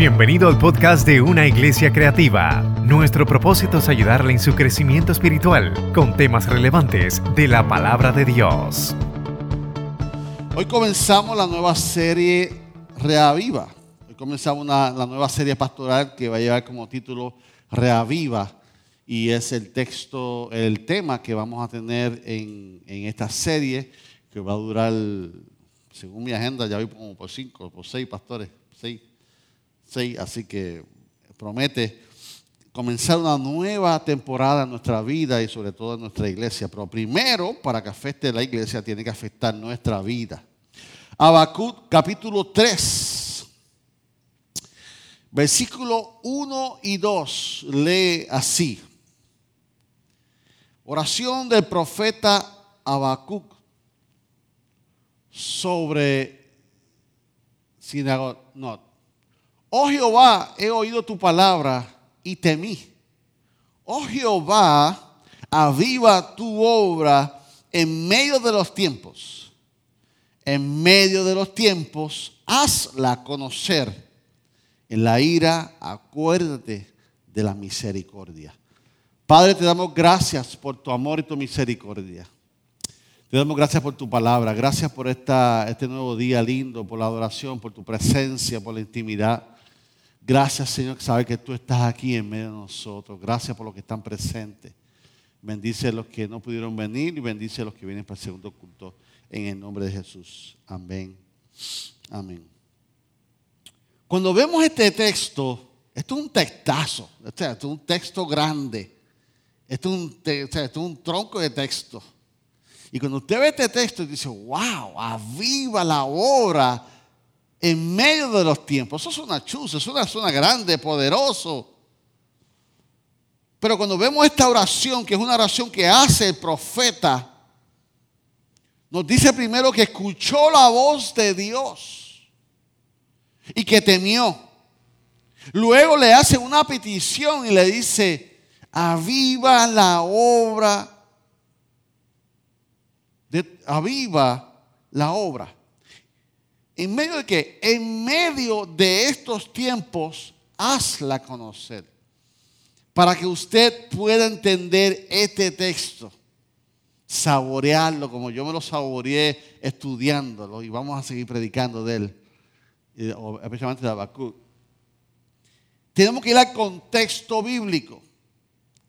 Bienvenido al podcast de Una Iglesia Creativa. Nuestro propósito es ayudarle en su crecimiento espiritual con temas relevantes de la palabra de Dios. Hoy comenzamos la nueva serie Reaviva. Hoy comenzamos la nueva serie pastoral que va a llevar como título Reaviva y es el texto, el tema que vamos a tener en, en esta serie que va a durar, según mi agenda, ya voy como por cinco, por seis pastores, seis, seis, así que promete comenzar una nueva temporada en nuestra vida y sobre todo en nuestra iglesia. Pero primero, para que afecte la iglesia, tiene que afectar nuestra vida. Habacuc capítulo 3, versículo 1 y 2, lee así. Oración del profeta Habacuc sobre Sinagot. Oh Jehová, he oído tu palabra y temí. Oh Jehová, aviva tu obra en medio de los tiempos. En medio de los tiempos, hazla conocer. En la ira, acuérdate de la misericordia. Padre, te damos gracias por tu amor y tu misericordia. Te damos gracias por tu palabra, gracias por esta, este nuevo día lindo, por la adoración, por tu presencia, por la intimidad. Gracias, Señor, que sabe que tú estás aquí en medio de nosotros. Gracias por los que están presentes. Bendice a los que no pudieron venir y bendice a los que vienen para el segundo culto en el nombre de Jesús. Amén. Amén. Cuando vemos este texto, esto es un textazo, esto es un texto grande, esto es un, tronco de texto. Y cuando usted ve este texto, dice, wow, aviva la obra en medio de los tiempos. Eso es una chuza, es una zona grande, poderoso. Pero cuando vemos esta oración, que es una oración que hace el profeta, nos dice primero que escuchó la voz de Dios y que temió. Luego le hace una petición y le dice, aviva la obra aviva la obra. En medio de que, en medio de estos tiempos, hazla conocer. Para que usted pueda entender este texto, saborearlo como yo me lo saboreé estudiándolo y vamos a seguir predicando de él, especialmente de Habacuc. Tenemos que ir al contexto bíblico.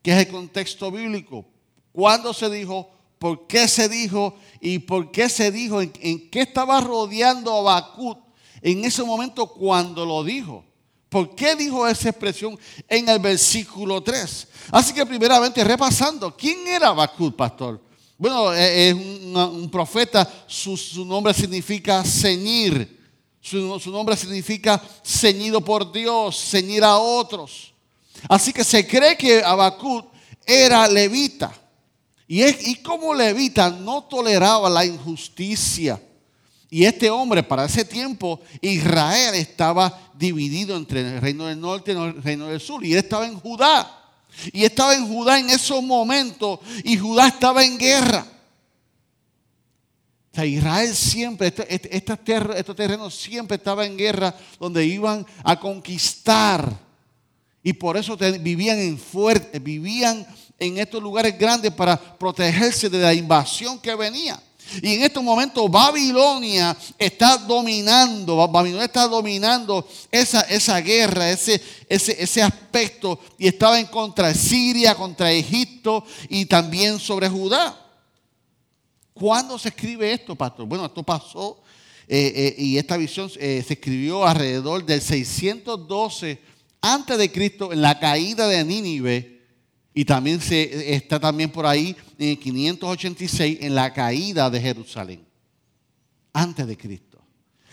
¿Qué es el contexto bíblico? ¿Cuándo se dijo? ¿Por qué se dijo? ¿Y por qué se dijo? ¿En, qué estaba rodeando Habacuc en ese momento cuando lo dijo? ¿Por qué dijo esa expresión en el versículo 3? Así que primeramente repasando, ¿quién era Habacuc, pastor? Bueno, eh, es un, profeta, su, nombre significa ceñir, su, su nombre significa ceñido por Dios, ceñir a otros. Así que se cree que Habacuc era levita. Y, es, y como levita no toleraba la injusticia. Y este hombre, para ese tiempo, Israel estaba dividido entre el reino del norte y el reino del sur. Y él estaba en Judá. Y estaba en Judá en esos momentos. Y Judá estaba en guerra. O sea, Israel siempre, este- este- estas ter- estos terrenos siempre estaban en guerra donde iban a conquistar. Y por eso vivían en fuertes, vivían en estos lugares grandes para protegerse de la invasión que venía. Y en estos momentos Babilonia está dominando, Ba- Babilonia está dominando esa, esa guerra, ese, ese, ese aspecto. Y estaba en contra de Siria, contra Egipto y también sobre Judá. ¿Cuándo se escribe esto, pastor? Bueno, esto pasó eh, eh, y esta visión eh, se escribió alrededor del 612 antes de Cristo en la caída de Nínive y también se, está también por ahí en el 586 en la caída de Jerusalén antes de Cristo.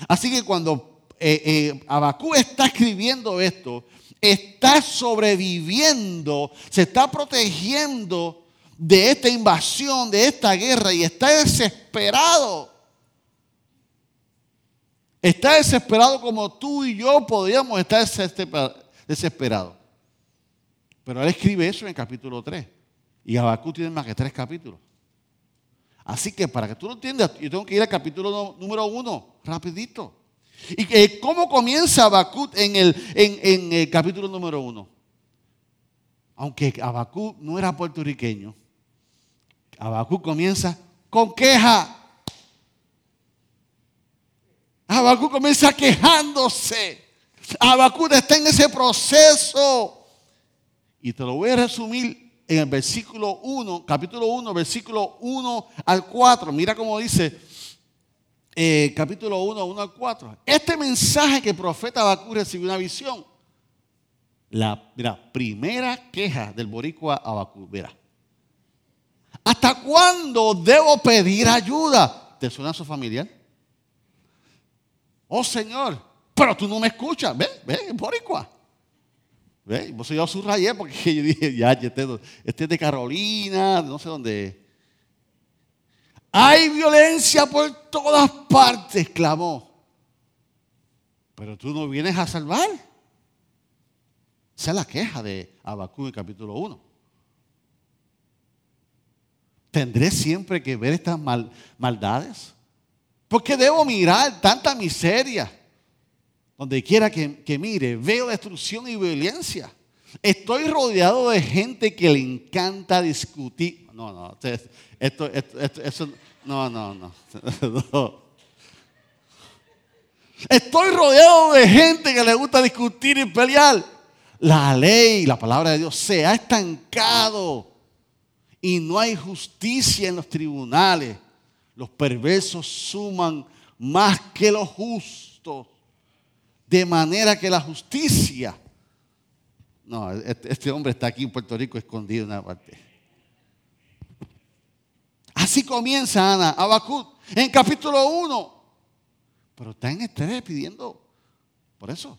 Así que cuando eh, eh, Abacú está escribiendo esto, está sobreviviendo, se está protegiendo de esta invasión, de esta guerra y está desesperado. Está desesperado como tú y yo podríamos estar desesper- desesperados. Pero él escribe eso en el capítulo 3. Y Habacuc tiene más que tres capítulos. Así que para que tú lo entiendas, yo tengo que ir al capítulo número 1, rapidito. ¿Y eh, cómo comienza Habacuc en el, en, el capítulo número uno? Aunque Habacuc no era puertorriqueño, Habacuc comienza con queja. Habacuc comienza quejándose. Habacuc está en ese proceso. Y te lo voy a resumir en el versículo 1, capítulo 1, versículo 1 al 4. Mira cómo dice eh, capítulo 1, 1 al 4. Este mensaje que el profeta Habacuc recibió una visión. La primera queja del boricua Habacuc. Mira. ¿Hasta cuándo debo pedir ayuda? ¿Te suena su familiar? Oh Señor, pero tú no me escuchas. Ve, ve, boricua. ¿Ve? Yo subrayé porque yo dije, ya, este, este es de Carolina, no sé dónde. Hay violencia por todas partes, clamó. Pero tú no vienes a salvar. Esa es la queja de Abacú en capítulo 1. ¿Tendré siempre que ver estas maldades? ¿Por qué debo mirar tanta miseria? Donde quiera que, mire, veo destrucción y violencia. Estoy rodeado de gente que le encanta discutir. No, no, esto, esto, esto, no, no, no. Estoy rodeado de gente que le gusta discutir y pelear. La ley, la palabra de Dios se ha estancado y no hay justicia en los tribunales. Los perversos suman más que los justos de manera que la justicia. No, este, este, hombre está aquí en Puerto Rico escondido en una parte. Así comienza Ana, Abacut, en capítulo 1. Pero está en estrés pidiendo. Por eso,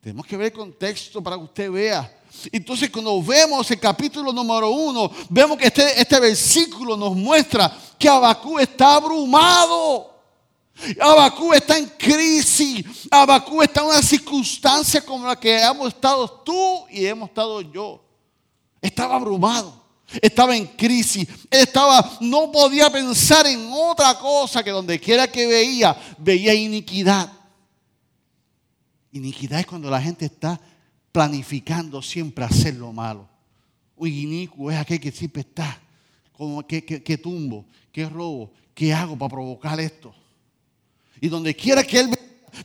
tenemos que ver el contexto para que usted vea. Entonces, cuando vemos el capítulo número 1, vemos que este, este versículo nos muestra que Abacú está abrumado. Abacú está en crisis. Abacú está en una circunstancia como la que hemos estado tú y hemos estado yo. Estaba abrumado. Estaba en crisis. estaba, no podía pensar en otra cosa que donde quiera que veía, veía iniquidad. Iniquidad es cuando la gente está planificando siempre hacer lo malo. Uy, inicuo es aquel que siempre está. Como tumbo, que robo, ¿qué hago para provocar esto? Y donde quiera que él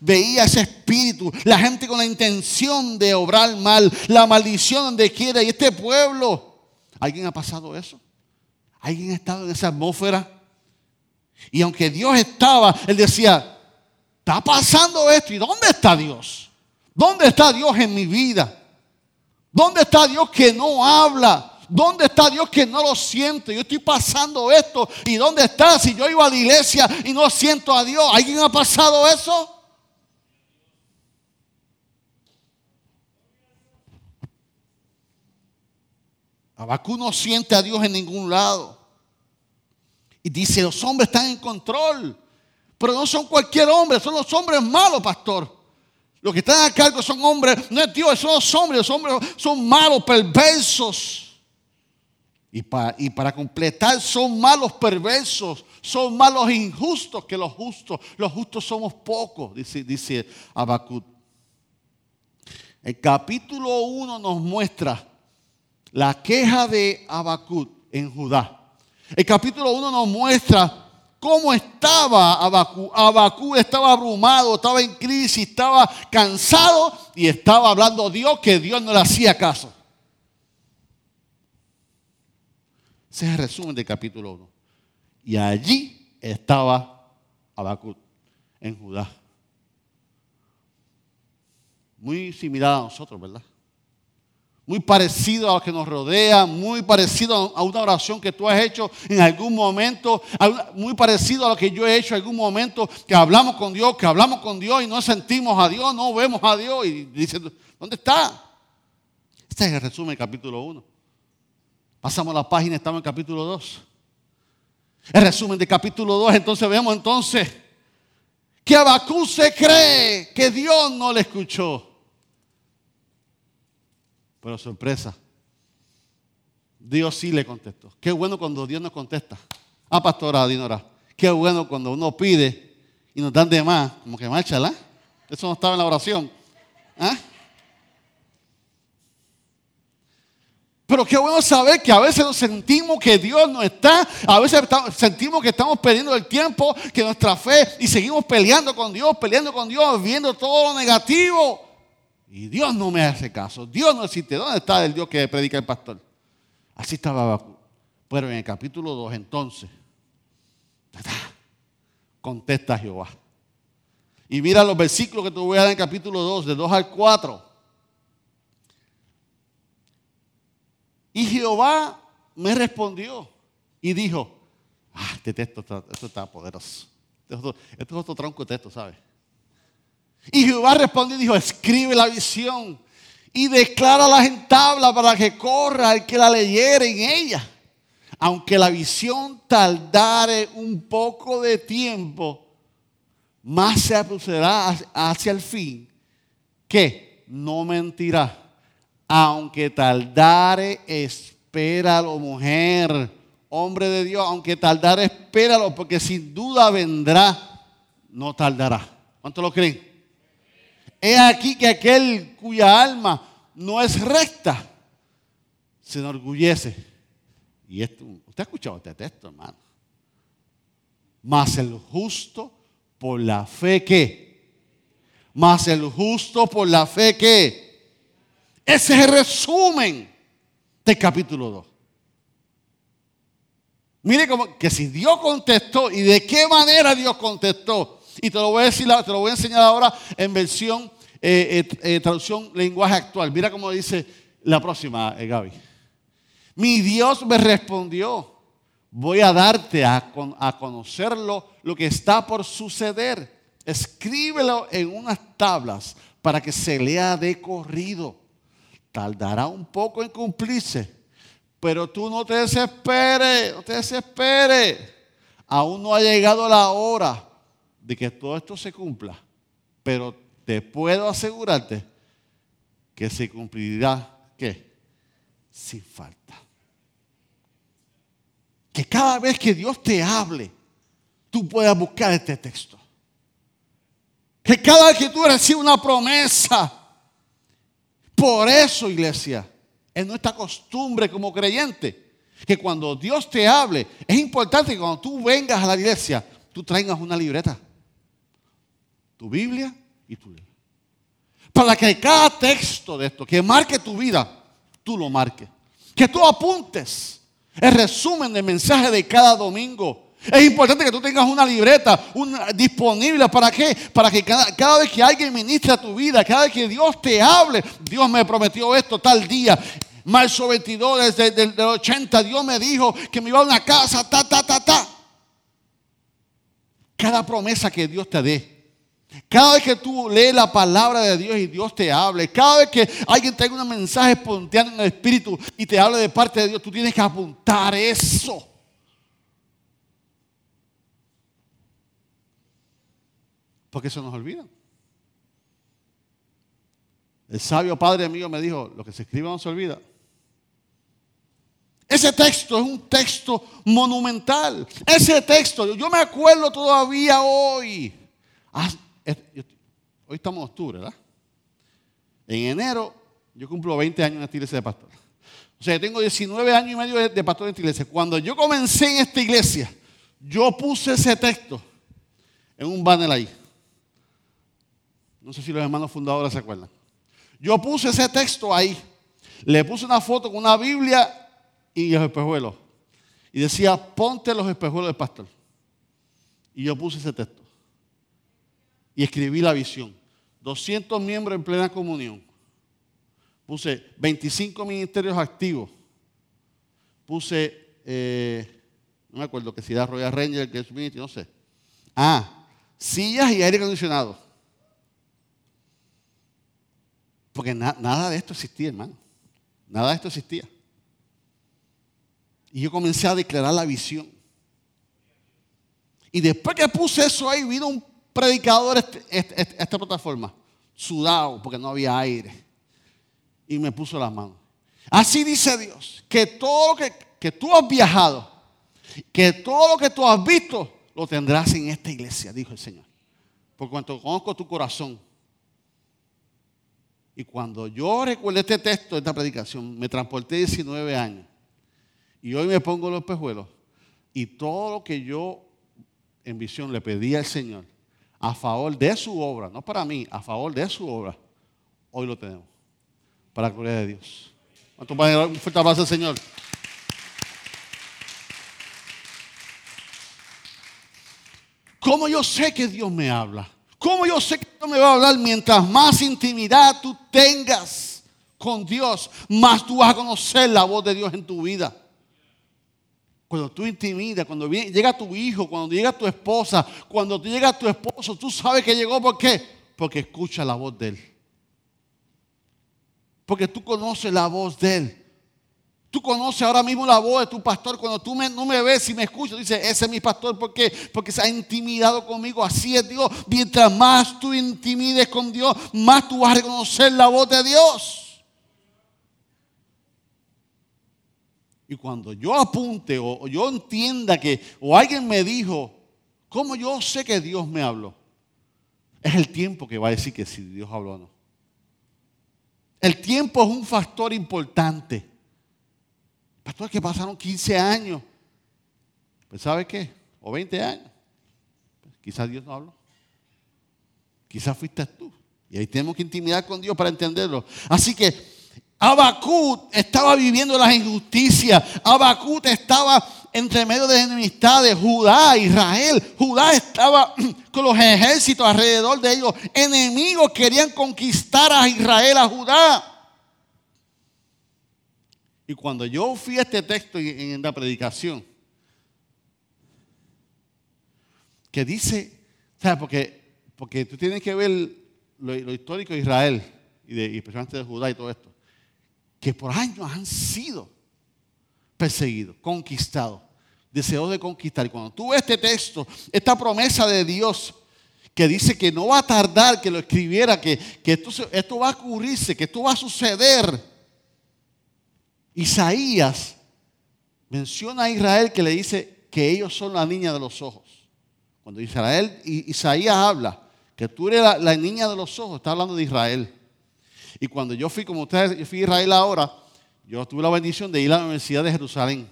veía ese espíritu, la gente con la intención de obrar mal, la maldición donde quiera. Y este pueblo, ¿alguien ha pasado eso? ¿Alguien ha estado en esa atmósfera? Y aunque Dios estaba, él decía, está pasando esto. ¿Y dónde está Dios? ¿Dónde está Dios en mi vida? ¿Dónde está Dios que no habla? ¿Dónde está Dios que no lo siente? Yo estoy pasando esto. ¿Y dónde está? Si yo iba a la iglesia y no siento a Dios. ¿Alguien ha pasado eso? Abacú no siente a Dios en ningún lado. Y dice, los hombres están en control. Pero no son cualquier hombre, son los hombres malos, pastor. Los que están a cargo son hombres, no es Dios, son los hombres, los hombres son malos, perversos. Y para, completar, son malos perversos, son malos injustos que los justos. Los justos somos pocos, dice, dice. El capítulo 1 nos muestra la queja de Abacut en Judá. El capítulo 1 nos muestra cómo estaba Abacú. Abacú estaba abrumado, estaba en crisis, estaba cansado y estaba hablando a Dios que Dios no le hacía caso. Ese es el resumen del capítulo 1. Y allí estaba Habacuc, en Judá. Muy similar a nosotros, ¿verdad? Muy parecido a lo que nos rodea, muy parecido a una oración que tú has hecho en algún momento, muy parecido a lo que yo he hecho en algún momento, que hablamos con Dios, que hablamos con Dios y no sentimos a Dios, no vemos a Dios y dicen, ¿dónde está? Este es el resumen del capítulo 1. Pasamos la página, estamos en capítulo 2. El resumen de capítulo 2, entonces vemos entonces que Abacú se cree que Dios no le escuchó. Pero sorpresa, Dios sí le contestó. Qué bueno cuando Dios nos contesta. Ah, pastora Dinora, qué bueno cuando uno pide y nos dan de más, como que márchala. Eso no estaba en la oración. ¿Ah? Pero qué bueno saber que a veces nos sentimos que Dios no está, a veces sentimos que estamos perdiendo el tiempo, que nuestra fe y seguimos peleando con Dios, peleando con Dios, viendo todo lo negativo. Y Dios no me hace caso, Dios no existe. ¿Dónde está el Dios que predica el pastor? Así estaba Pero en el capítulo 2 entonces, contesta Jehová. Y mira los versículos que te voy a dar en el capítulo 2, de 2 al 4. Y Jehová me respondió y dijo, ah, este texto está, esto está poderoso. Esto, es otro tronco de texto, ¿sabes? Y Jehová respondió y dijo, escribe la visión y declárala en tabla para que corra el que la leyere en ella. Aunque la visión tardare un poco de tiempo, más se aproximará hacia el fin, que no mentirá aunque tardare, espéralo, mujer, hombre de Dios, aunque tardare, espéralo, porque sin duda vendrá, no tardará. ¿Cuánto lo creen? Es aquí que aquel cuya alma no es recta se enorgullece. Y esto, usted ha escuchado este texto, hermano. Mas el justo por la fe que. Mas el justo por la fe que ese es el resumen del capítulo 2. Mire como que si Dios contestó y de qué manera Dios contestó. Y te lo voy a decir, te lo voy a enseñar ahora en versión, eh, eh, eh, traducción, lenguaje actual. Mira cómo dice la próxima, Gaby. Mi Dios me respondió, voy a darte a, a conocerlo lo que está por suceder. Escríbelo en unas tablas para que se lea de corrido tardará un poco en cumplirse, pero tú no te desesperes, no te desesperes. Aún no ha llegado la hora de que todo esto se cumpla, pero te puedo asegurarte que se cumplirá, ¿qué? Sin falta. Que cada vez que Dios te hable, tú puedas buscar este texto. Que cada vez que tú recibes una promesa, por eso, iglesia, es nuestra costumbre como creyente que cuando Dios te hable, es importante que cuando tú vengas a la iglesia, tú traigas una libreta, tu Biblia y tu. Para que cada texto de esto que marque tu vida, tú lo marques. Que tú apuntes el resumen del mensaje de cada domingo es importante que tú tengas una libreta disponible. ¿Para qué? Para que cada, vez que alguien ministre a tu vida, cada vez que Dios te hable, Dios me prometió esto tal día. Marzo 22 desde el 80, Dios me dijo que me iba a una casa, ta, ta, ta, ta. Cada promesa que Dios te dé. Cada vez que tú lees la palabra de Dios y Dios te hable, cada vez que alguien tenga un mensaje espontáneo en el espíritu y te hable de parte de Dios, tú tienes que apuntar eso. Porque eso nos olvida. El sabio padre mío me dijo, lo que se escribe no se olvida. Ese texto es un texto monumental. Ese texto, yo me acuerdo todavía hoy. Ah, hoy estamos en octubre, ¿verdad? En enero yo cumplo 20 años en esta iglesia de pastor. O sea, yo tengo 19 años y medio de pastor en esta iglesia. Cuando yo comencé en esta iglesia, yo puse ese texto en un banner ahí. No sé si los hermanos fundadores se acuerdan. Yo puse ese texto ahí. Le puse una foto con una Biblia y los espejuelos. Y decía, ponte los espejuelos del pastor. Y yo puse ese texto. Y escribí la visión. 200 miembros en plena comunión. Puse 25 ministerios activos. Puse, eh, no me acuerdo que si era Royal Ranger, que es no sé. Ah, sillas y aire acondicionado. Porque nada de esto existía, hermano. Nada de esto existía. Y yo comencé a declarar la visión. Y después que puse eso ahí, vino un predicador a este, este, este, esta plataforma, sudado porque no había aire. Y me puso las manos. Así dice Dios, que todo lo que, que tú has viajado, que todo lo que tú has visto, lo tendrás en esta iglesia, dijo el Señor. Por cuanto conozco tu corazón Y cuando yo recuerdo este texto, esta predicación, me transporté 19 años. Y hoy me pongo los pejuelos. Y todo lo que yo en visión le pedí al Señor a favor de su obra, no para mí, a favor de su obra, hoy lo tenemos. Para la gloria de Dios. Un fuerte abrazo al Señor. ¿Cómo yo sé que Dios me habla? ¿Cómo yo sé que Dios me va a hablar? Mientras más intimidad tú tengas con Dios, más tú vas a conocer la voz de Dios en tu vida. Cuando tú intimidas, cuando llega tu hijo, cuando llega tu esposa, cuando llega tu esposo, tú sabes que llegó. ¿Por? Porque escucha la voz de él. Porque tú conoces la voz de él. Tú conoces ahora mismo la voz de tu pastor. Cuando tú no me ves y me escuchas, dices, ese es mi pastor. ¿Por qué? Porque se ha intimidado conmigo. Así es Dios. Mientras más tú intimides con Dios, más tú vas a reconocer la voz de Dios. Y cuando yo apunte o, yo entienda que, o alguien me dijo, ¿cómo yo sé que Dios me habló? Es el tiempo que va a decir que si Dios habló o no. El tiempo es un factor importante. Pastor, que pasaron 15 años. Pues ¿sabe qué? O 20 años. Pues, quizás Dios no habló. Quizás fuiste tú. Y ahí tenemos que intimidar con Dios para entenderlo. Así que Abacut estaba viviendo las injusticias. Abacut estaba entre medio de enemistades. Judá, Israel. Judá estaba con los ejércitos alrededor de ellos. Enemigos querían conquistar a Israel, a Judá. Y cuando yo fui a este texto en, la predicación, que dice, ¿sabes? Porque, porque tú tienes que ver lo, histórico de Israel y, de, y especialmente de Judá y todo esto que por años han sido perseguidos, conquistados, deseos de conquistar. Y cuando tú ves este texto, esta promesa de Dios, que dice que no va a tardar que lo escribiera, que, esto, esto va a ocurrirse, que esto va a suceder. Isaías menciona a Israel que le dice que ellos son la niña de los ojos. Cuando Israel, Isaías habla que tú eres la, niña de los ojos, está hablando de Israel. Y cuando yo fui, como ustedes, yo fui a Israel ahora, yo tuve la bendición de ir a la Universidad de Jerusalén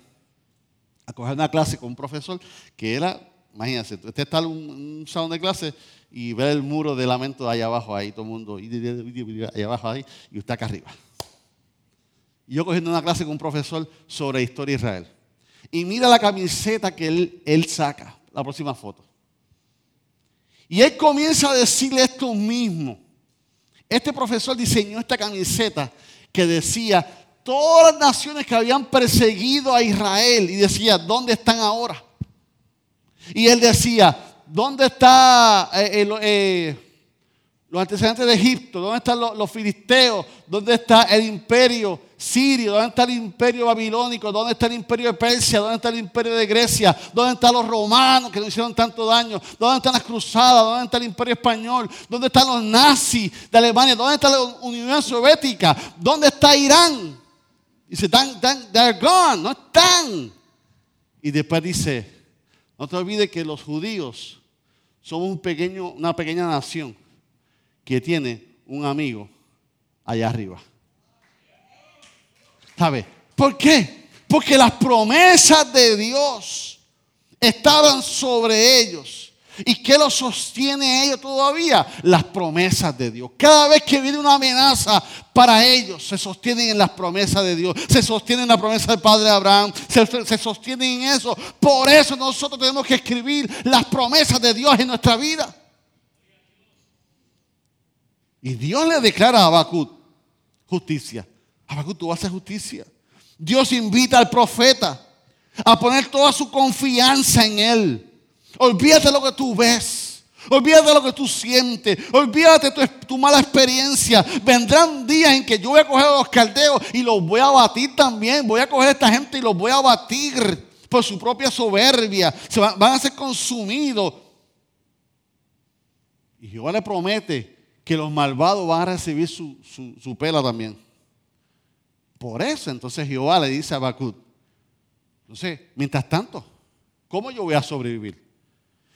a coger una clase con un profesor que era, imagínense, usted está en un, salón de clase y ver el muro de lamento allá abajo, ahí todo el mundo, allá abajo ahí, y usted acá arriba. Yo cogiendo una clase con un profesor sobre historia de Israel. Y mira la camiseta que él, él saca, la próxima foto. Y él comienza a decirle esto mismo. Este profesor diseñó esta camiseta que decía todas las naciones que habían perseguido a Israel y decía, ¿dónde están ahora? Y él decía, ¿dónde está eh, eh, los antecedentes de Egipto? ¿Dónde están los filisteos? ¿Dónde está el imperio? Sirio, ¿dónde está el imperio babilónico? ¿Dónde está el imperio de Persia? ¿Dónde está el imperio de Grecia? ¿Dónde están los romanos que nos hicieron tanto daño? ¿Dónde están las cruzadas? ¿Dónde está el imperio español? ¿Dónde están los nazis de Alemania? ¿Dónde está la Unión Soviética? ¿Dónde está Irán? Dice, they're gone, no están. Y después dice, no te olvides que los judíos son un pequeño, una pequeña nación que tiene un amigo allá arriba. ¿Sabe? ¿Por qué? Porque las promesas de Dios estaban sobre ellos. ¿Y qué los sostiene ellos todavía? Las promesas de Dios. Cada vez que viene una amenaza para ellos, se sostienen en las promesas de Dios. Se sostienen en la promesa del Padre Abraham. Se, se sostienen en eso. Por eso nosotros tenemos que escribir las promesas de Dios en nuestra vida. Y Dios le declara a Habacuc justicia. Habacuc, tú hacer justicia. Dios invita al profeta a poner toda su confianza en él. Olvídate lo que tú ves. Olvídate lo que tú sientes. Olvídate tu, tu, mala experiencia. Vendrán días en que yo voy a coger a los caldeos y los voy a batir también. Voy a coger a esta gente y los voy a batir por su propia soberbia. Se van, a ser consumidos. Y Jehová le promete que los malvados van a recibir su, su pela también. Por eso entonces Jehová le dice a Habacuc, entonces, mientras tanto, ¿cómo yo voy a sobrevivir?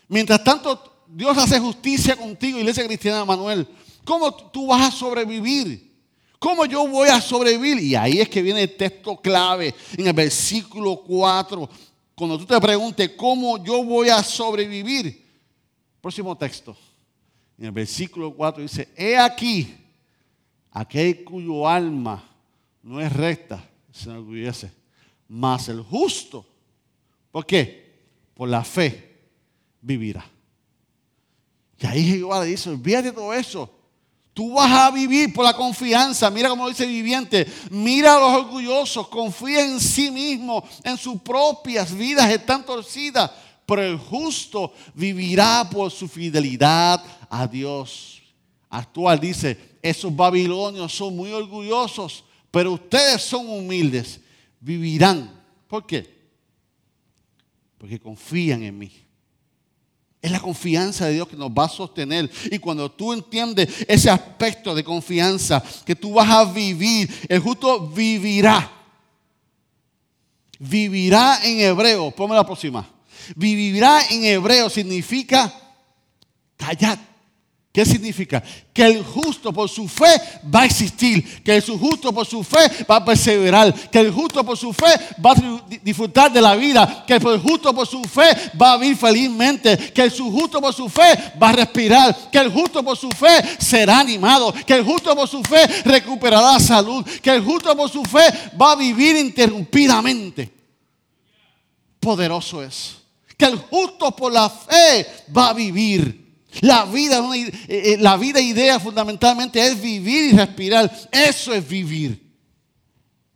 Mientras tanto, Dios hace justicia contigo, Iglesia Cristiana Manuel. ¿Cómo tú vas a sobrevivir? ¿Cómo yo voy a sobrevivir? Y ahí es que viene el texto clave en el versículo 4. Cuando tú te preguntes cómo yo voy a sobrevivir. Próximo texto. En el versículo 4 dice, he aquí, aquel cuyo alma no es recta, se enorgullece, mas el justo. ¿Por qué? Por la fe vivirá. Y ahí Jehová le dice, olvídate de todo eso. Tú vas a vivir por la confianza. Mira cómo dice viviente. Mira a los orgullosos. Confía en sí mismo. En sus propias vidas están torcidas. Pero el justo vivirá por su fidelidad a Dios. Actual dice, esos babilonios son muy orgullosos, pero ustedes son humildes. Vivirán. ¿Por qué? Porque confían en mí. Es la confianza de Dios que nos va a sostener. Y cuando tú entiendes ese aspecto de confianza, que tú vas a vivir, el justo vivirá. Vivirá en hebreo, ponme la próxima. Vivirá en hebreo significa callad. ¿Qué significa? Que el justo por su fe va a existir, que el justo por su fe va a perseverar, que el justo por su fe va a disfrutar de la vida, que el justo por su fe va a vivir felizmente, que el justo por su fe va a respirar, que el justo por su fe será animado, que el justo por su fe recuperará salud, que el justo por su fe va a vivir interrumpidamente. Poderoso es. Que el justo por la fe va a vivir. La vida, eh, eh, la vida idea fundamentalmente es vivir y respirar. Eso es vivir.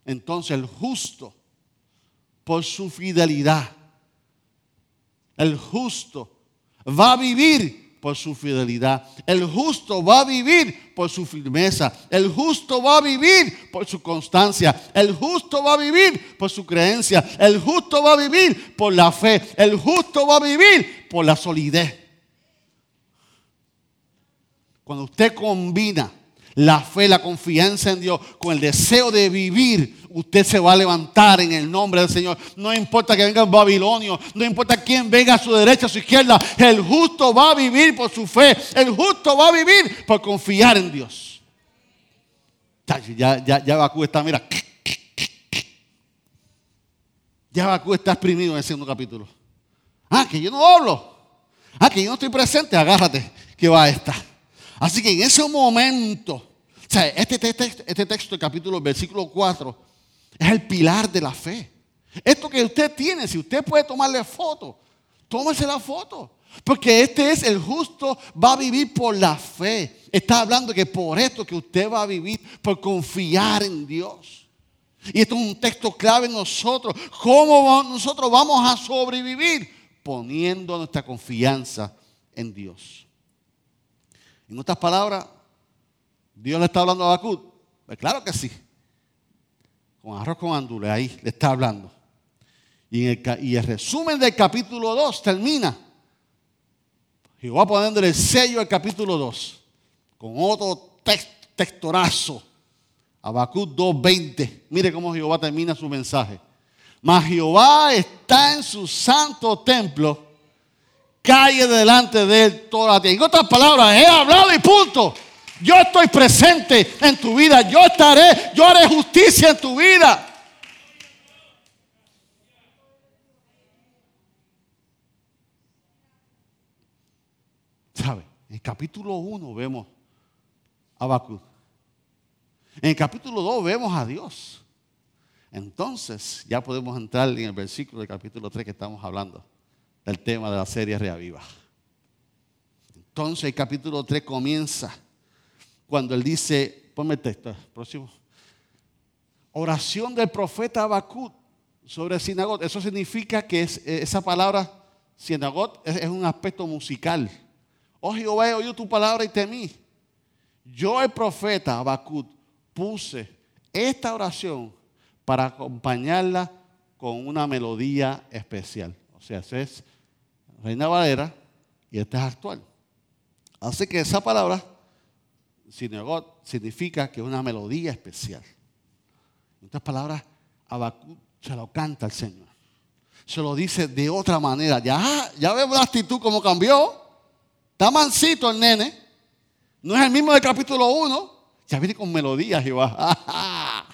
Entonces el justo, por su fidelidad, el justo va a vivir por su fidelidad. El justo va a vivir por su firmeza. El justo va a vivir por su constancia. El justo va a vivir por su creencia. El justo va a vivir por la fe. El justo va a vivir por la solidez. Cuando usted combina la fe, la confianza en Dios con el deseo de vivir, usted se va a levantar en el nombre del Señor. No importa que venga un babilonio, no importa quién venga a su derecha, a su izquierda, el justo va a vivir por su fe, el justo va a vivir por confiar en Dios. Ya, ya, ya Bakú está, mira. Ya Bakú está exprimido en el segundo capítulo. Ah, que yo no hablo. Ah, que yo no estoy presente, agárrate, que va a estar. Así que en ese momento, este, texto, este texto, el capítulo, versículo 4, es el pilar de la fe. Esto que usted tiene, si usted puede tomarle foto, tómese la foto. Porque este es el justo, va a vivir por la fe. Está hablando que por esto que usted va a vivir, por confiar en Dios. Y esto es un texto clave en nosotros. ¿Cómo nosotros vamos a sobrevivir? Poniendo nuestra confianza en Dios. En otras palabras, Dios le está hablando a Bakut. Pues claro que sí. Con arroz con andule, ahí le está hablando. Y, el, resumen del capítulo 2 termina. Jehová poniéndole el sello al capítulo 2. Con otro textorazo. Habacuc 2.20. Mire cómo Jehová termina su mensaje. Mas Jehová está en su santo templo calle delante de él toda tierra. En otras palabras, he hablado y punto. Yo estoy presente en tu vida. Yo estaré, yo haré justicia en tu vida. ¿Sabe? En capítulo 1 vemos a Bakú. En capítulo 2 vemos a Dios. Entonces ya podemos entrar en el versículo del capítulo 3 que estamos hablando el tema de la serie Reaviva. Entonces el capítulo 3 comienza cuando él dice, ponme el texto, próximo. Oración del profeta Habacuc sobre sinagot. Eso significa que esa palabra sinagot es, un aspecto musical. Oh Jehová, he oído tu palabra y temí. Yo, el profeta Habacuc, puse esta oración para acompañarla con una melodía especial. O sea, es Reina Valera, y esta es actual. Así que esa palabra, sinagot, significa que es una melodía especial. En otras palabras, Abacú se lo canta al Señor. Se lo dice de otra manera. Ya, ya vemos la actitud como cambió. Está mansito el nene. No es el mismo del capítulo 1. Ya viene con melodía Jehová.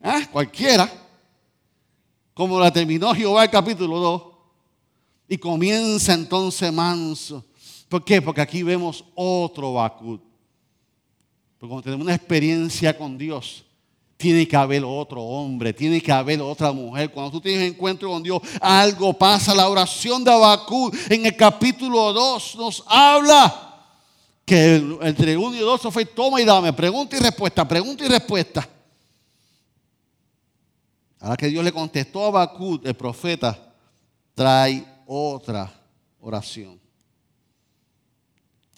Cualquiera. Como la terminó Jehová el capítulo 2. Y comienza entonces manso. ¿Por qué? Porque aquí vemos otro Bakut. Porque cuando tenemos una experiencia con Dios, tiene que haber otro hombre, tiene que haber otra mujer. Cuando tú tienes encuentro con Dios, algo pasa. La oración de Abacú en el capítulo 2 nos habla que entre uno y dos fue toma y dame, pregunta y respuesta, pregunta y respuesta. Ahora que Dios le contestó a Abacú, el profeta, trae otra oración.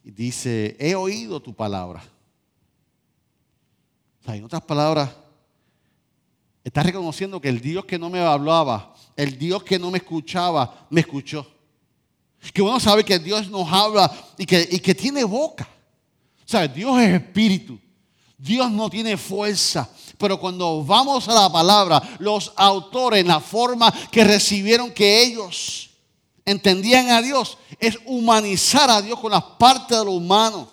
Y dice, he oído tu palabra. en otras palabras, está reconociendo que el Dios que no me hablaba, el Dios que no me escuchaba, me escuchó. Que uno sabe que Dios nos habla y que, y que tiene boca. O sea, Dios es espíritu. Dios no tiene fuerza. Pero cuando vamos a la palabra, los autores, la forma que recibieron que ellos entendían a Dios, es humanizar a Dios con las partes de lo humano.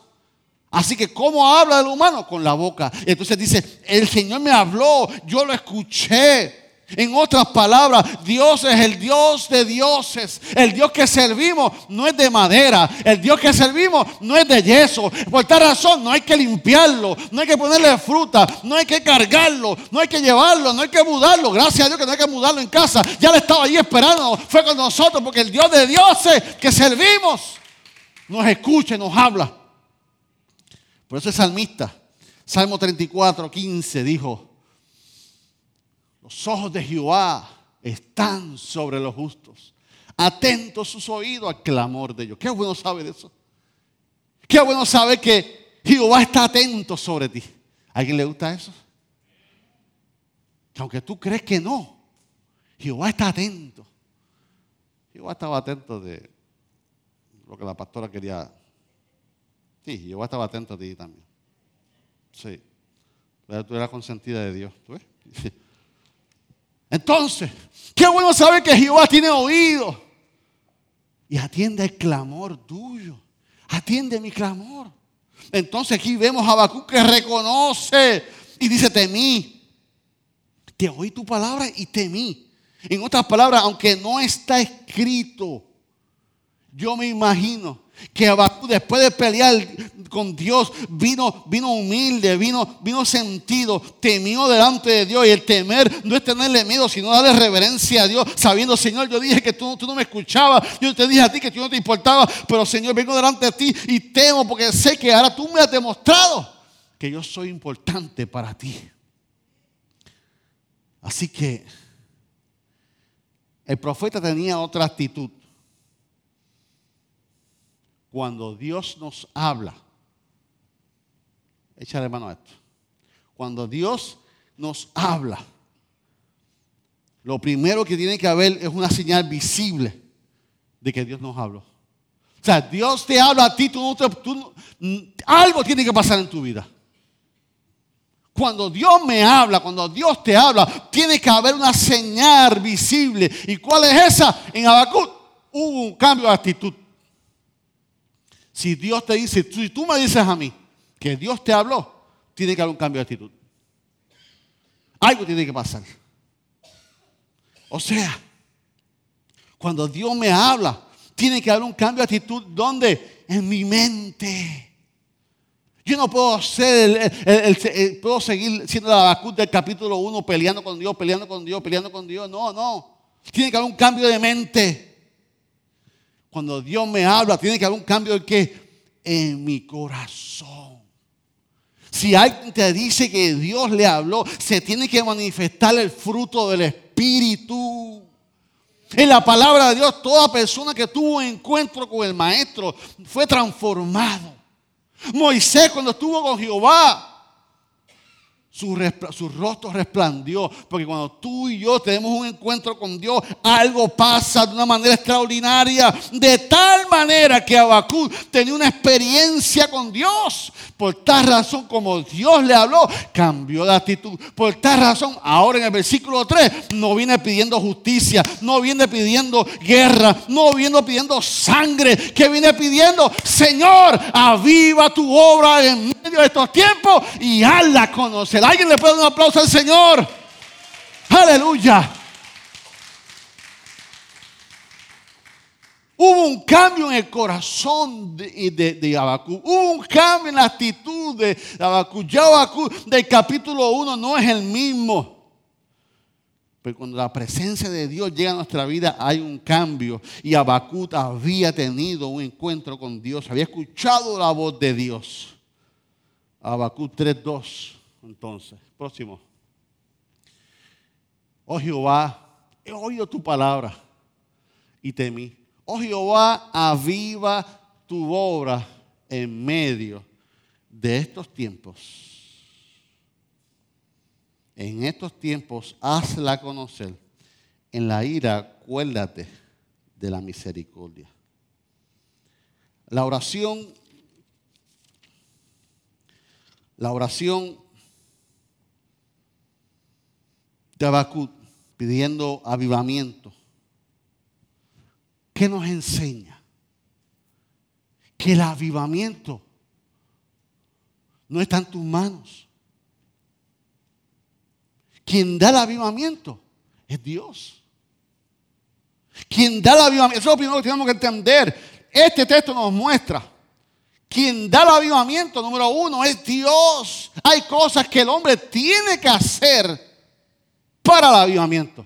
Así que, ¿cómo habla del humano? Con la boca. Entonces dice, el Señor me habló, yo lo escuché. En otras palabras, Dios es el Dios de dioses. El Dios que servimos no es de madera. El Dios que servimos no es de yeso. Por tal razón, no hay que limpiarlo. No hay que ponerle fruta. No hay que cargarlo. No hay que llevarlo. No hay que mudarlo. Gracias a Dios que no hay que mudarlo en casa. Ya le estaba ahí esperando. Fue con nosotros porque el Dios de dioses que servimos nos escucha y nos habla. Por eso el salmista, Salmo 34, 15, dijo, los ojos de Jehová están sobre los justos, atentos sus oídos al clamor de ellos. Qué bueno saber eso. Qué bueno saber que Jehová está atento sobre ti. ¿A alguien le gusta eso? Que aunque tú crees que no, Jehová está atento. Jehová estaba atento de lo que la pastora quería Sí, Jehová estaba atento a ti también. Sí. Pero tú eras consentida de Dios. Entonces, qué bueno saber que Jehová tiene oído. Y atiende el clamor tuyo. Atiende mi clamor. Entonces aquí vemos a Habacuc que reconoce y dice, temí. Te oí tu palabra y temí. En otras palabras, aunque no está escrito, yo me imagino que después de pelear con Dios vino, vino humilde, vino, vino sentido, temió delante de Dios. Y el temer no es tenerle miedo, sino darle reverencia a Dios, sabiendo, Señor, yo dije que tú, tú no me escuchabas, yo te dije a ti que tú no te importaba, pero Señor, vengo delante de ti y temo porque sé que ahora tú me has demostrado que yo soy importante para ti. Así que el profeta tenía otra actitud cuando Dios nos habla, échale mano a esto. Cuando Dios nos habla, lo primero que tiene que haber es una señal visible de que Dios nos habló. O sea, Dios te habla a ti, tú, tú, algo tiene que pasar en tu vida. Cuando Dios me habla, cuando Dios te habla, tiene que haber una señal visible. ¿Y cuál es esa? En Habacuc hubo un cambio de actitud. Si Dios te dice, si tú me dices a mí que Dios te habló, tiene que haber un cambio de actitud. Algo tiene que pasar. O sea, cuando Dios me habla, tiene que haber un cambio de actitud. ¿Dónde? En mi mente. Yo no puedo ser, el, puedo seguir siendo la vacuna del capítulo 1 peleando con Dios, peleando con Dios, peleando con Dios. No, no. Tiene que haber un cambio de mente. Cuando Dios me habla, tiene que haber un cambio de qué? En mi corazón. Si alguien te dice que Dios le habló, se tiene que manifestar el fruto del Espíritu. En la palabra de Dios, toda persona que tuvo encuentro con el Maestro fue transformado. Moisés cuando estuvo con Jehová, su, rostro resplandió. Porque cuando tú y yo tenemos un encuentro con Dios, algo pasa de una manera extraordinaria. De tal manera que Habacuc tenía una experiencia con Dios. Por tal razón, como Dios le habló, cambió de actitud. Por tal razón, ahora en el versículo 3, no viene pidiendo justicia, no viene pidiendo guerra, no viene pidiendo sangre, que viene pidiendo, Señor, aviva tu obra en medio de estos tiempos y hazla conocer. ¿Alguien le puede dar un aplauso al Señor? Aleluya. Hubo un cambio en el corazón de, de, Habacuc. Hubo un cambio en la actitud de Habacuc. Ya Habacuc del capítulo 1 no es el mismo. Pero cuando la presencia de Dios llega a nuestra vida hay un cambio. Y Habacuc había tenido un encuentro con Dios. Había escuchado la voz de Dios. Habacuc 3.2. Entonces, próximo. Oh Jehová, he oído tu palabra y temí. Oh Jehová, aviva tu obra en medio de estos tiempos. En estos tiempos hazla conocer. En la ira, acuérdate de la misericordia. La oración, la oración de pidiendo avivamiento. ¿Qué nos enseña? Que el avivamiento no está en tus manos. Quien da el avivamiento es Dios. Quien da el avivamiento, eso es lo primero que tenemos que entender. Este texto nos muestra. Quien da el avivamiento, número uno, es Dios. Hay cosas que el hombre tiene que hacer para el avivamiento.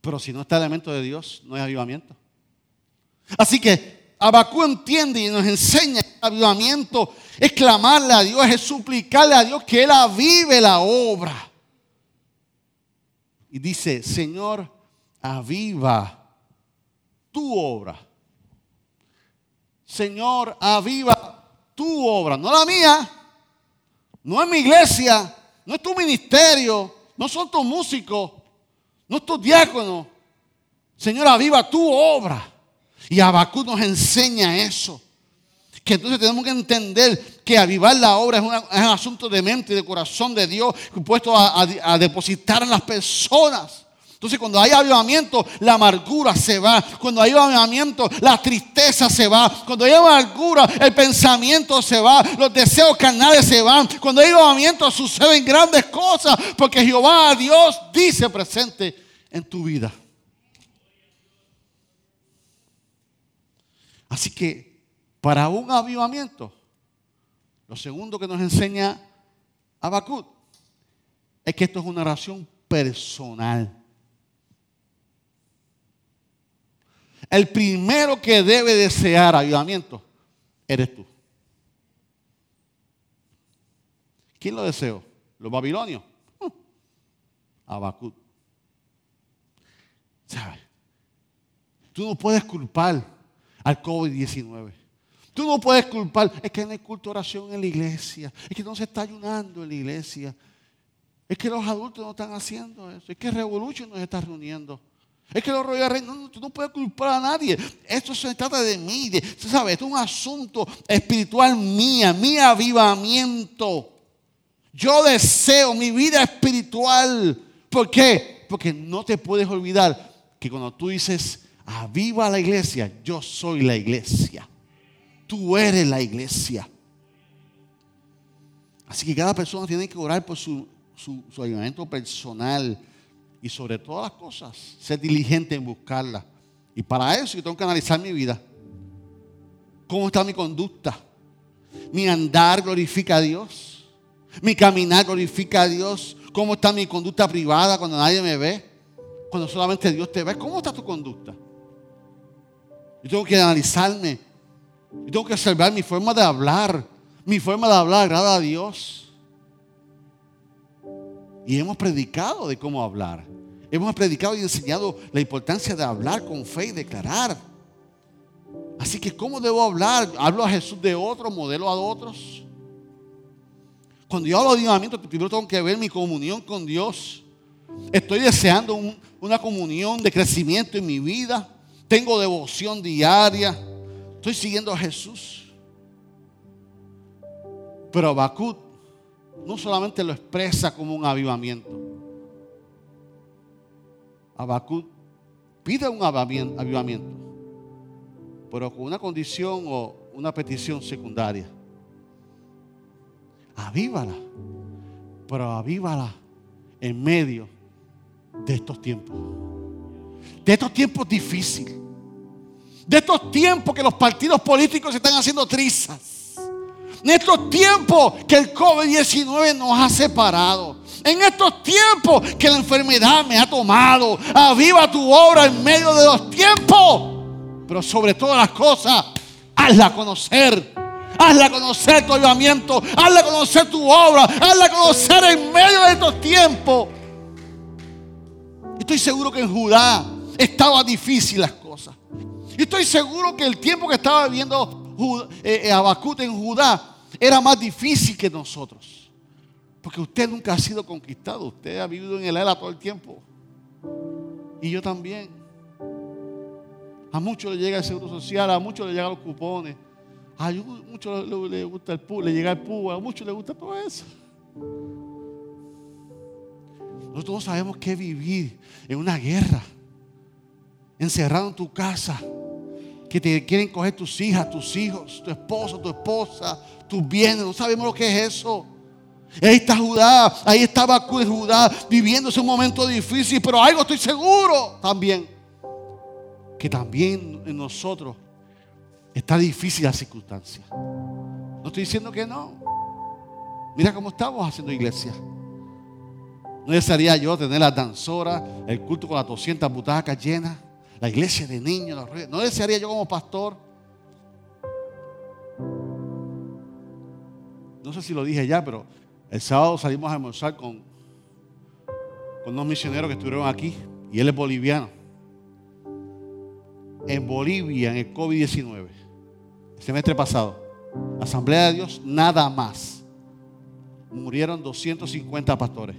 Pero si no está el elemento de Dios, no hay avivamiento. Así que Abacú entiende y nos enseña el avivamiento es clamarle a Dios, es suplicarle a Dios que Él avive la obra. Y dice, Señor, aviva tu obra. Señor, aviva tu obra, no la mía, no es mi iglesia, no es tu ministerio, no son tus músicos, no es tu diácono. Señor, aviva tu obra. Y Abacú nos enseña eso. Que entonces tenemos que entender que avivar la obra es, un asunto de mente y de corazón de Dios puesto a- a depositar en las personas. Entonces cuando hay avivamiento, la amargura se va. Cuando hay avivamiento, la tristeza se va. Cuando hay amargura, el pensamiento se va. Los deseos carnales se van. Cuando hay avivamiento, suceden grandes cosas. Porque Jehová, Dios, dice presente en tu vida. Así que para un avivamiento, lo segundo que nos enseña Habacuc es que esto es una oración personal. El primero que debe desear avivamiento eres tú. ¿Quién lo deseó? ¿Los babilonios? Uh, Habacuc. ¿Sabes? Tú no puedes culpar al COVID-19. Tú no puedes culpar, es que no hay culto oración en la iglesia, es que no se está ayunando en la iglesia, es que los adultos no están haciendo eso, es que Revolution nos está reuniendo. Es que los Royal Reyes, no, no, tú no puedes culpar a nadie. Esto se trata de mí, de, ¿sabes? Esto es un asunto espiritual mía, mi avivamiento. Yo deseo mi vida espiritual. ¿Por qué? Porque no te puedes olvidar que cuando tú dices, aviva la iglesia, yo soy la iglesia. Tú eres la iglesia. Así que cada persona tiene que orar por su, su, su avivamiento personal y sobre todas las cosas, ser diligente en buscarla. Y para eso yo tengo que analizar mi vida. ¿Cómo está mi conducta? Mi andar glorifica a Dios. Mi caminar glorifica a Dios. ¿Cómo está mi conducta privada cuando nadie me ve? Cuando solamente Dios te ve. ¿Cómo está tu conducta? Yo tengo que analizarme. Yo tengo que observar mi forma de hablar. Mi forma de hablar agrada a Dios. Y hemos predicado de cómo hablar. Hemos predicado y enseñado la importancia de hablar con fe y declarar. Así que, ¿cómo debo hablar? ¿Hablo a Jesús de otro, modelo a otros? Cuando yo hablo de avivamiento, primero tengo que ver mi comunión con Dios. Estoy deseando una comunión de crecimiento en mi vida. Tengo devoción diaria. Estoy siguiendo a Jesús. Pero Habacuc no solamente lo expresa como un avivamiento. Habacuc pide un avivamiento, pero con una condición o una petición secundaria. Avívala, pero avívala en medio de estos tiempos. De estos tiempos difíciles. De estos tiempos que los partidos políticos se están haciendo trizas. En estos tiempos que el COVID-19 nos ha separado. En estos tiempos que la enfermedad me ha tomado. Aviva tu obra en medio de los tiempos. Pero sobre todas las cosas, hazla conocer. Hazla conocer tu avivamiento. Hazla conocer tu obra. Hazla conocer en medio de estos tiempos. Estoy seguro que en Judá estaba difícil las cosas. Estoy seguro que el tiempo que estaba viviendo Abacut en Judá era más difícil que nosotros. Porque usted nunca ha sido conquistado. Usted ha vivido en el era todo el tiempo. Y yo también. A muchos le llega el seguro social, a muchos le llegan los cupones. A muchos le, gusta el PU, le llega el PU, a muchos le gusta todo eso. Nosotros sabemos que vivir en una guerra, encerrado en tu casa, que te quieren coger tus hijas, tus hijos, tu esposo, tu esposa, tus bienes. No sabemos lo que es eso. Ahí está Judá, ahí estaba Judá viviendo ese momento difícil, pero algo estoy seguro también, que también en nosotros está difícil la circunstancia. No estoy diciendo que no. Mira cómo estamos haciendo iglesia. No desearía yo tener la danzora, el culto con las 200 butacas llenas, la iglesia de niños. No desearía yo como pastor no sé si lo dije ya, pero el sábado salimos a almorzar con, con unos misioneros que estuvieron aquí y él es boliviano. En Bolivia, en el COVID-19, el semestre pasado, Asamblea de Dios, nada más. Murieron 250 pastores.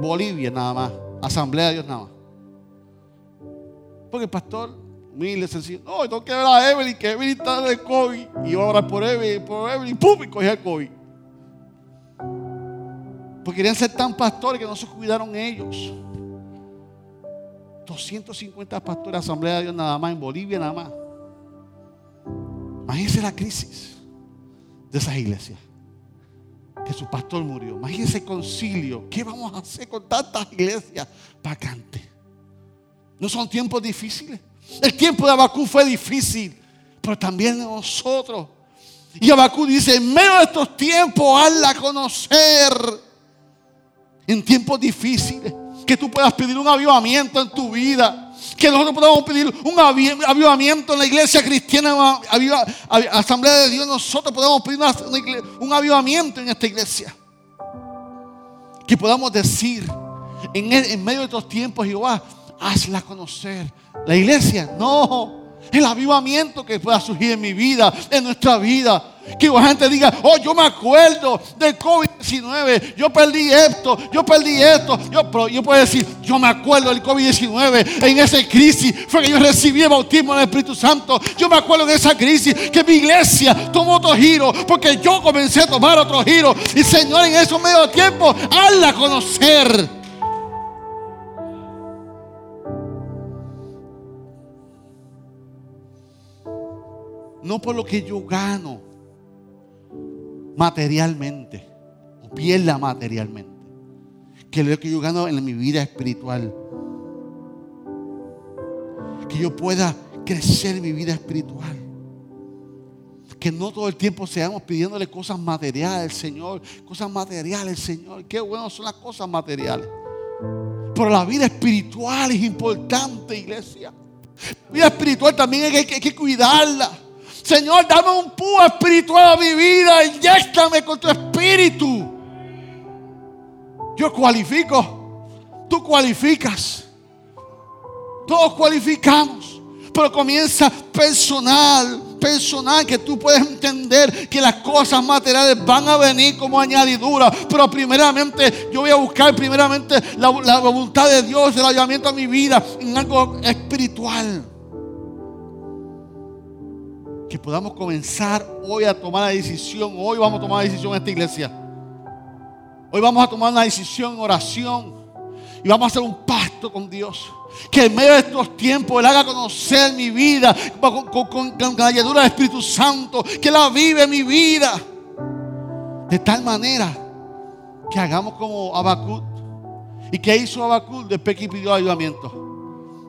Bolivia nada más. Asamblea de Dios nada más. Porque el pastor humilde, sencillo. No, tengo que ver a Evelyn, que Evelyn está de COVID. Y yo a por Evelyn, por Evelyn, ¡pum! Y cogí el COVID. Porque querían ser tan pastores que no se cuidaron ellos. 250 pastores Asamblea de Dios nada más en Bolivia nada más. Imagínense la crisis de esas iglesias. Que su pastor murió. Imagínense el concilio. ¿Qué vamos a hacer con tantas iglesias vacantes? ¿No son tiempos difíciles? El tiempo de Abacú fue difícil, pero también nosotros. Y Abacú dice, en medio de estos tiempos, hazla conocer. En tiempos difíciles, que tú puedas pedir un avivamiento en tu vida. Que nosotros podamos pedir un avivamiento en la iglesia cristiana, Asamblea de Dios. Nosotros podamos pedir un avivamiento en esta iglesia. Que podamos decir en medio de estos tiempos, Jehová, hazla conocer. La iglesia, no. El avivamiento que pueda surgir en mi vida, en nuestra vida. Que la gente diga, oh, yo me acuerdo del COVID-19. Yo perdí esto, yo perdí esto. Yo, yo puedo decir, yo me acuerdo del COVID-19. En esa crisis fue que yo recibí el bautismo del Espíritu Santo. Yo me acuerdo de esa crisis que mi iglesia tomó otro giro. Porque yo comencé a tomar otro giro. Y Señor, en esos medio tiempo, hazla conocer. No por lo que yo gano materialmente o pierda materialmente, que lo que yo gano en mi vida espiritual. Que yo pueda crecer en mi vida espiritual. Que no todo el tiempo seamos pidiéndole cosas materiales al Señor, cosas materiales, Señor. Qué bueno son las cosas materiales. Pero la vida espiritual es importante, iglesia. La vida espiritual también hay que cuidarla. Señor, dame un púa espiritual a mi vida, inyectame con tu espíritu. Yo cualifico, tú cualificas, todos cualificamos, pero comienza personal, personal que tú puedes entender que las cosas materiales van a venir como añadidura. Pero primeramente yo voy a buscar primeramente la, la voluntad de Dios, el ayudamiento a mi vida en algo espiritual. Que podamos comenzar hoy a tomar la decisión. Hoy vamos a tomar la decisión en esta iglesia. Hoy vamos a tomar una decisión en oración. Y vamos a hacer un pacto con Dios. Que en medio de estos tiempos Él haga conocer mi vida con, la ayuda del Espíritu Santo. Que la vive mi vida. De tal manera que hagamos como Abacut. ¿Y qué hizo Abacut después que pidió ayudamiento?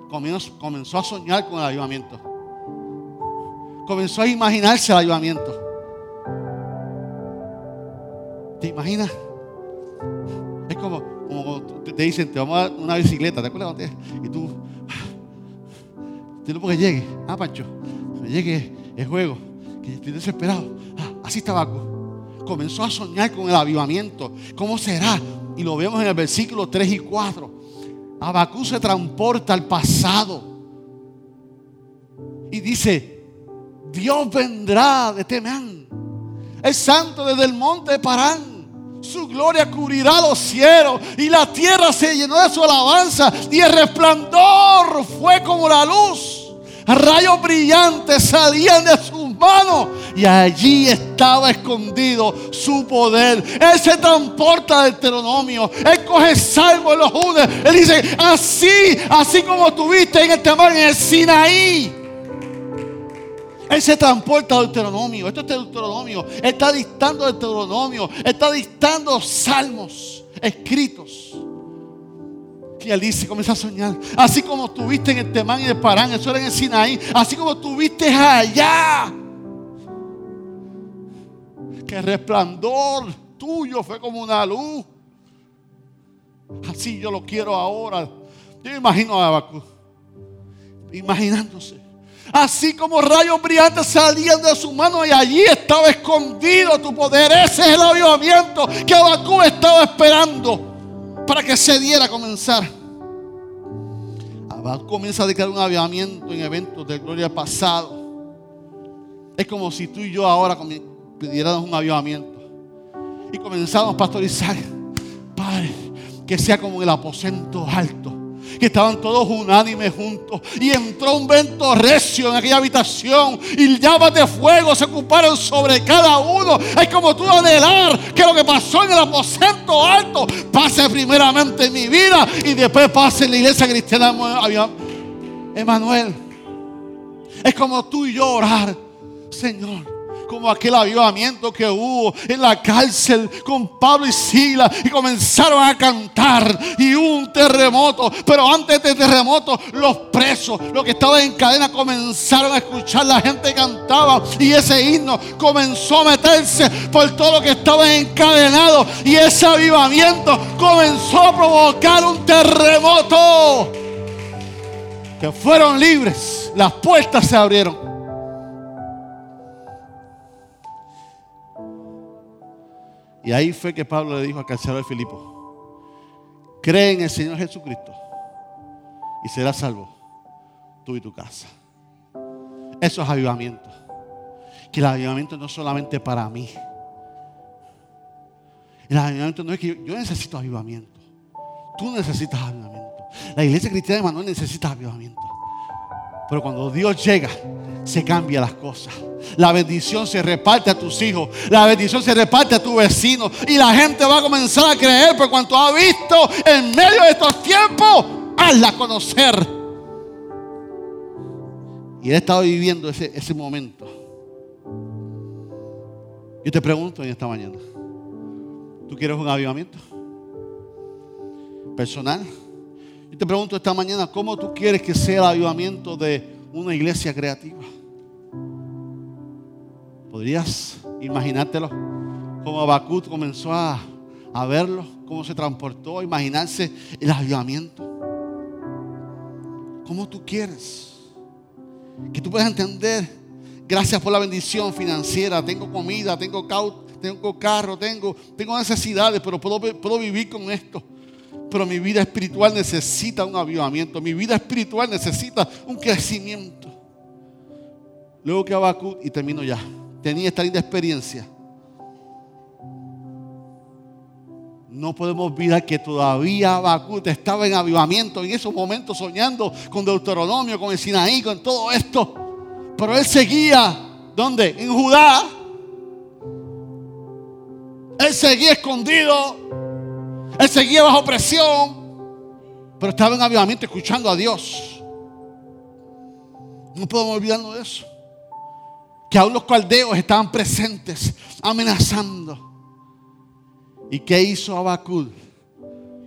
Comenzó a soñar con el ayudamiento. Comenzó a imaginarse el ayudamiento. ¿Te imaginas? Es como, como te dicen, te vamos a dar una bicicleta, ¿te acuerdas? Y tú, no porque llegue, ah, Pancho, llegue el juego, que estoy desesperado. Ah, así estaba. Comenzó a soñar con el avivamiento. ¿Cómo será? Y lo vemos en el versículo 3 y 4. Abacú se transporta al pasado. Y dice, Dios vendrá de Temán. El santo desde el monte de Parán. Su gloria cubrirá los cielos y la tierra se llenó de su alabanza y el resplandor fue como la luz. Rayos brillantes salían de sus manos y allí estaba escondido su poder. Él se transporta del Deuteronomio. Él coge salvo en los judes. Él dice, así, así como tuviste en este mar, en el Sinaí. Él se transporta al Deuteronomio. Esto es Deuteronomio. Está dictando Deuteronomio. Está dictando salmos escritos. Y él dice, comienza a soñar. Así como tuviste en el Temán y el Parán, eso era en el Sinaí. Así como tuviste allá. Que el resplandor tuyo fue como una luz. Así yo lo quiero ahora. Yo imagino a Abacu imaginándose Así como rayos brillantes salían de su mano y allí estaba escondido tu poder. Ese es el avivamiento que Abacú estaba esperando para que se diera a comenzar. Abacú comienza a declarar un avivamiento en eventos de gloria pasado. Es como si tú y yo ahora pidiéramos un avivamiento y comenzamos a pastorizar. Padre, que sea como el aposento alto que estaban todos unánimes juntos. Y entró un vento recio en aquella habitación y llamas de fuego se ocuparon sobre cada uno. Es como tú anhelar que lo que pasó en el aposento alto pase primeramente en mi vida y después pase en la iglesia cristiana. Emanuel, es como tú y yo orar, Señor como aquel avivamiento que hubo en la cárcel con Pablo y Sila y comenzaron a cantar y hubo un terremoto. Pero antes del terremoto, los presos, los que estaban en cadena, comenzaron a escuchar la gente cantaba y ese himno comenzó a meterse por todo lo que estaba encadenado y ese avivamiento comenzó a provocar un terremoto. Que fueron libres, las puertas se abrieron. Y ahí fue que Pablo le dijo al carcelero de Filipo, cree en el Señor Jesucristo y serás salvo tú y tu casa. Eso es avivamiento. Que el avivamiento no es solamente para mí. El avivamiento no es que yo, yo necesito avivamiento. Tú necesitas avivamiento. La iglesia cristiana de Manuel necesita avivamiento. Pero cuando Dios llega, se cambian las cosas. La bendición se reparte a tus hijos. La bendición se reparte a tu vecino. Y la gente va a comenzar a creer por cuanto ha visto en medio de estos tiempos. Hazla conocer. Y él estado viviendo ese, ese momento. Yo te pregunto en esta mañana. ¿Tú quieres un avivamiento? Personal. Yo te pregunto esta mañana, ¿cómo tú quieres que sea el avivamiento de una iglesia creativa? ¿Podrías imaginártelo? Como Abacut comenzó a, a verlo, cómo se transportó, imaginarse el avivamiento. ¿Cómo tú quieres? Que tú puedas entender, gracias por la bendición financiera, tengo comida, tengo, tengo carro, tengo, tengo necesidades, pero puedo, puedo vivir con esto. Pero mi vida espiritual necesita un avivamiento, mi vida espiritual necesita un crecimiento. Luego que Habacuc, y termino ya, tenía esta linda experiencia. No podemos olvidar que todavía Habacuc estaba en avivamiento en esos momentos soñando con Deuteronomio, con el Sinaí, con todo esto. Pero él seguía, ¿dónde? En Judá. Él seguía escondido. Él seguía bajo presión. Pero estaba en avivamiento escuchando a Dios. No podemos olvidarnos de eso. Que aún los caldeos estaban presentes, amenazando. ¿Y qué hizo Abacud?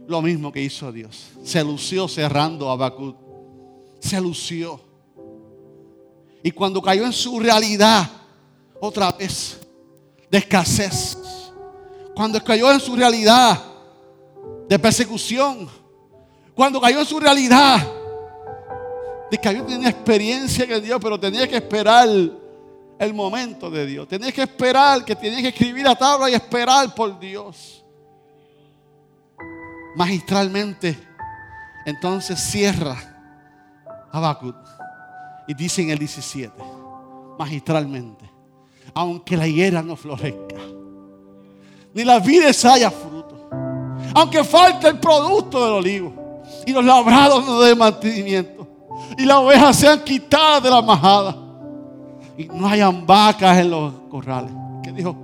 Lo mismo que hizo Dios. Se lució cerrando a Abacud. Se lució. Y cuando cayó en su realidad, otra vez, de escasez. Cuando cayó en su realidad de persecución. Cuando cayó en su realidad de que yo tenía experiencia con Dios, pero tenía que esperar el momento de Dios. Tenía que esperar, que tenía que escribir la tabla y esperar por Dios. Magistralmente, entonces cierra Habacuc y dice en el 17, magistralmente, aunque la higuera no florezca, ni la vides haya fruto, aunque falte el producto del olivo y los labrados no den mantenimiento y las ovejas sean quitadas de la majada y no hayan vacas en los corrales. ¿Qué dijo?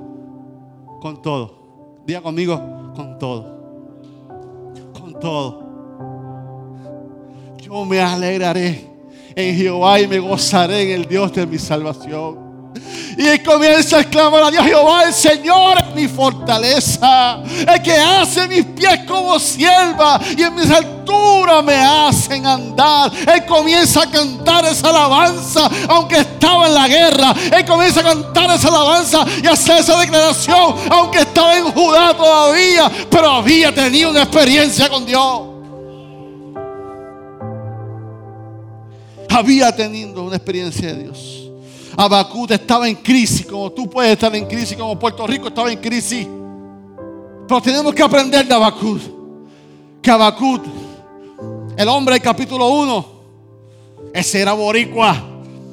Con todo. Diga conmigo, con todo. Con todo. Yo me alegraré en Jehová y me gozaré en el Dios de mi salvación. Y él comienza a exclamar a Dios Jehová, el Señor es mi fortaleza, el que hace mis pies como sierva y en mis alturas me hacen andar. Él comienza a cantar esa alabanza, aunque estaba en la guerra. Él comienza a cantar esa alabanza y hacer esa declaración, aunque estaba en Judá todavía, pero había tenido una experiencia con Dios. Había tenido una experiencia de Dios. Abacut estaba en crisis, como tú puedes estar en crisis, como Puerto Rico estaba en crisis. Pero tenemos que aprender de Abacut. Que Abacut, el hombre del capítulo 1, ese era boricua.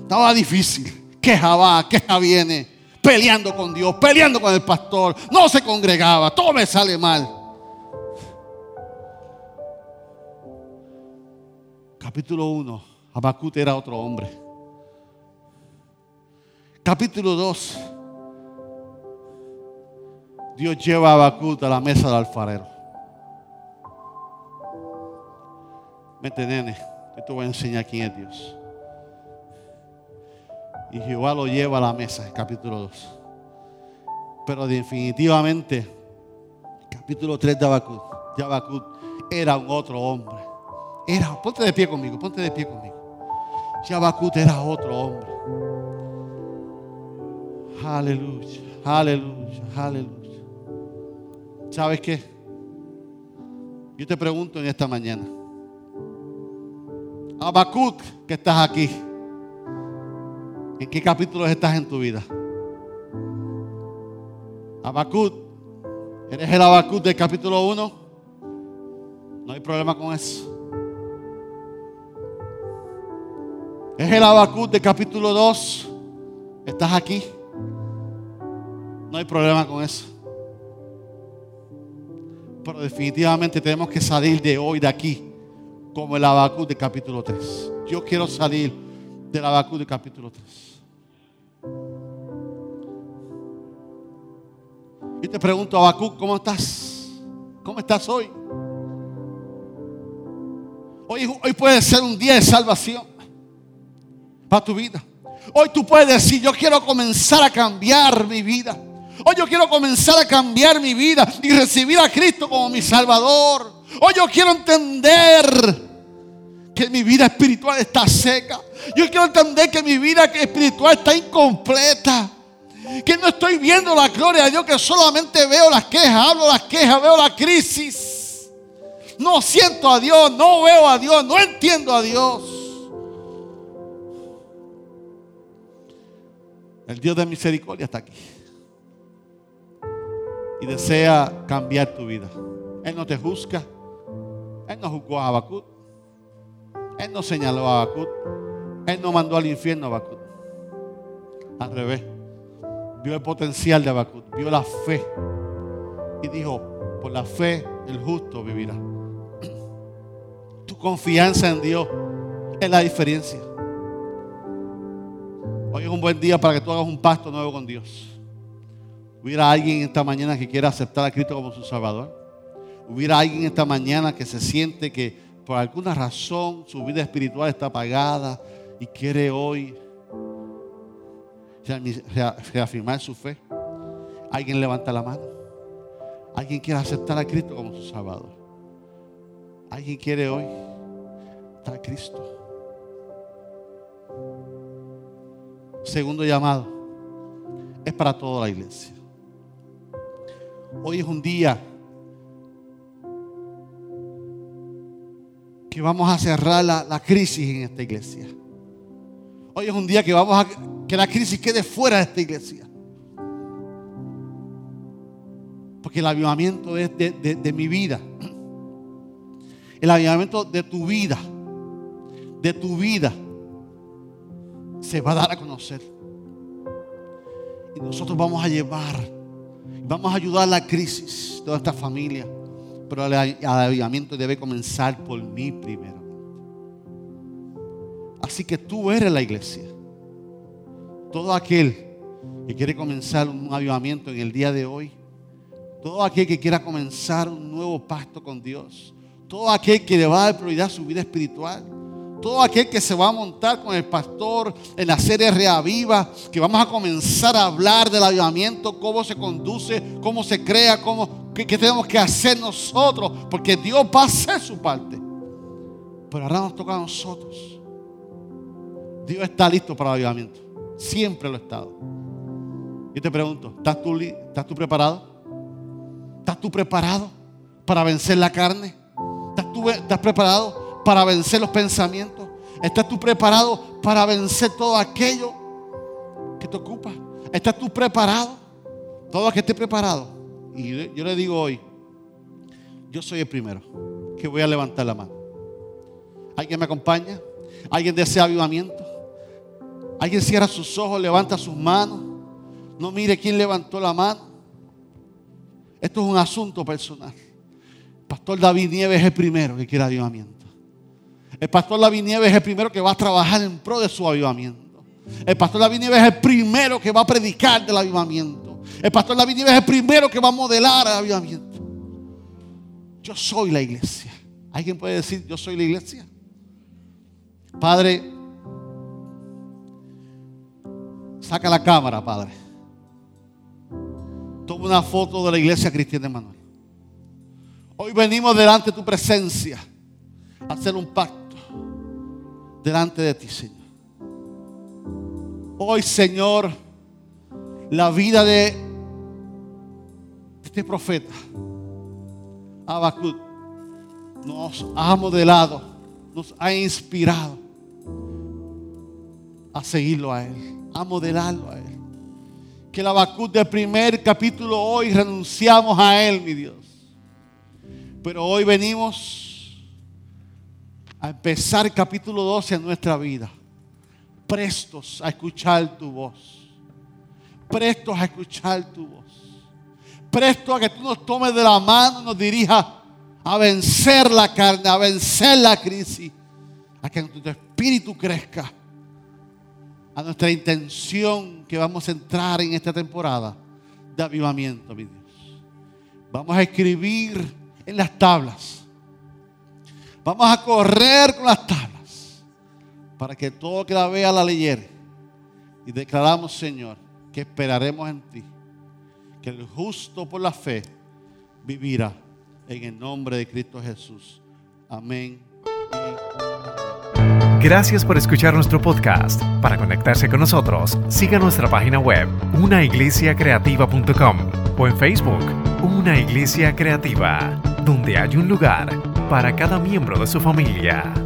Estaba difícil. Queja va, queja viene. Peleando con Dios, peleando con el pastor. No se congregaba, todo me sale mal. Capítulo 1, Abacut era otro hombre capítulo 2, Dios lleva a Habacuc a la mesa del alfarero. Vete, nene, que te voy a enseñar quién es Dios. Y Jehová lo lleva a la mesa, capítulo 2. Pero definitivamente, capítulo 3 de Habacuc, de era un otro hombre. Era, ponte de pie conmigo, ponte de pie conmigo. Habacuc era otro hombre. Aleluya, aleluya, aleluya. ¿Sabes qué? Yo te pregunto en esta mañana. Abacut, que estás aquí. ¿En qué capítulos estás en tu vida? Abacut, ¿eres el Abacut del capítulo 1? No hay problema con eso. ¿Es el Abacut del capítulo 2? ¿Estás aquí? No hay problema con eso. Pero definitivamente tenemos que salir de hoy, de aquí, como el Abacú de capítulo 3. Yo quiero salir del Abacú de capítulo 3. Y te pregunto, Abacú, ¿cómo estás? ¿Cómo estás hoy? Hoy, hoy puede ser un día de salvación para tu vida. Hoy tú puedes decir, yo quiero comenzar a cambiar mi vida. Hoy yo quiero comenzar a cambiar mi vida y recibir a Cristo como mi Salvador. Hoy yo quiero entender que mi vida espiritual está seca. Yo quiero entender que mi vida espiritual está incompleta. Que no estoy viendo la gloria de Dios, que solamente veo las quejas, hablo las quejas, veo la crisis. No siento a Dios, no veo a Dios, no entiendo a Dios. El Dios de misericordia está aquí y desea cambiar tu vida. Él no te juzga. Él no juzgó a Habacuc. Él no señaló a Habacuc. Él no mandó al infierno a Habacuc. Al revés. Vio el potencial de Habacuc, vio la fe. Y dijo, por la fe el justo vivirá. Tu confianza en Dios es la diferencia. Hoy es un buen día para que tú hagas un pacto nuevo con Dios. Hubiera alguien esta mañana que quiera aceptar a Cristo como su Salvador. Hubiera alguien esta mañana que se siente que por alguna razón su vida espiritual está apagada y quiere hoy reafirmar su fe. Alguien levanta la mano. Alguien quiere aceptar a Cristo como su Salvador. Alguien quiere hoy estar a Cristo. Segundo llamado es para toda la iglesia. Hoy es un día que vamos a cerrar la, crisis en esta iglesia. Hoy es un día que vamos a que la crisis quede fuera de esta iglesia. Porque el avivamiento es de, de mi vida. El avivamiento de tu vida. De tu vida. Se va a dar a conocer. Y nosotros vamos a llevar. Vamos a ayudar a la crisis de esta familia pero el avivamiento debe comenzar por mí primero. Así que tú eres la iglesia. Todo aquel que quiere comenzar un avivamiento en el día de hoy, todo aquel que quiera comenzar un nuevo pacto con Dios, todo aquel que le va a dar prioridad a su vida espiritual, todo aquel que se va a montar con el pastor en la serie Reaviva, que vamos a comenzar a hablar del avivamiento, cómo se conduce, cómo se crea, cómo, qué, tenemos que hacer nosotros, porque Dios va a hacer su parte. Pero ahora nos toca a nosotros. Dios está listo para el avivamiento. Siempre lo ha estado. Y te pregunto, ¿estás tú, ¿estás tú preparado? ¿Estás tú preparado para vencer la carne? ¿Estás, tú, ¿Estás preparado para vencer los pensamientos? ¿Estás tú preparado para vencer todo aquello que te ocupa? ¿Estás tú preparado? Todo que esté preparado. Y yo le digo hoy, yo soy el primero que voy a levantar la mano. ¿Alguien me acompaña? ¿Alguien desea avivamiento? ¿Alguien cierra sus ojos, levanta sus manos? No mire quién levantó la mano. Esto es un asunto personal. Pastor David Nieves es el primero que quiere avivamiento. El pastor David Nieves es el primero que va a trabajar en pro de su avivamiento. El pastor David Nieves es el primero que va a predicar del avivamiento. El pastor David Nieves es el primero que va a modelar el avivamiento. Yo soy la iglesia. ¿Alguien puede decir yo soy la iglesia? Padre, saca la cámara, Padre. Toma una foto de la iglesia cristiana de Manuel. Hoy venimos delante de tu presencia a hacer un pacto delante de ti, Señor. Hoy, Señor, la vida de este profeta, Abacut, nos ha modelado, nos ha inspirado a seguirlo a Él, a modelarlo a Él. Que el Abacut del primer capítulo hoy renunciamos a Él, mi Dios. Pero hoy venimos a empezar capítulo 12 en nuestra vida. Prestos a escuchar tu voz. Prestos a escuchar tu voz. Prestos a que tú nos tomes de la mano nos dirijas a vencer la carne, a vencer la crisis. A que tu espíritu crezca. A nuestra intención que vamos a entrar en esta temporada de avivamiento, mi Dios. Vamos a escribir en las tablas Vamos a correr con las tablas para que todo que la vea la leyera. Y declaramos, Señor, que esperaremos en ti. Que el justo por la fe vivirá en el nombre de Cristo Jesús. Amén. Gracias por escuchar nuestro podcast. Para conectarse con nosotros, siga nuestra página web, unaiglesiacreativa.com o en Facebook, Una Iglesia Creativa, donde hay un lugar para cada miembro de su familia.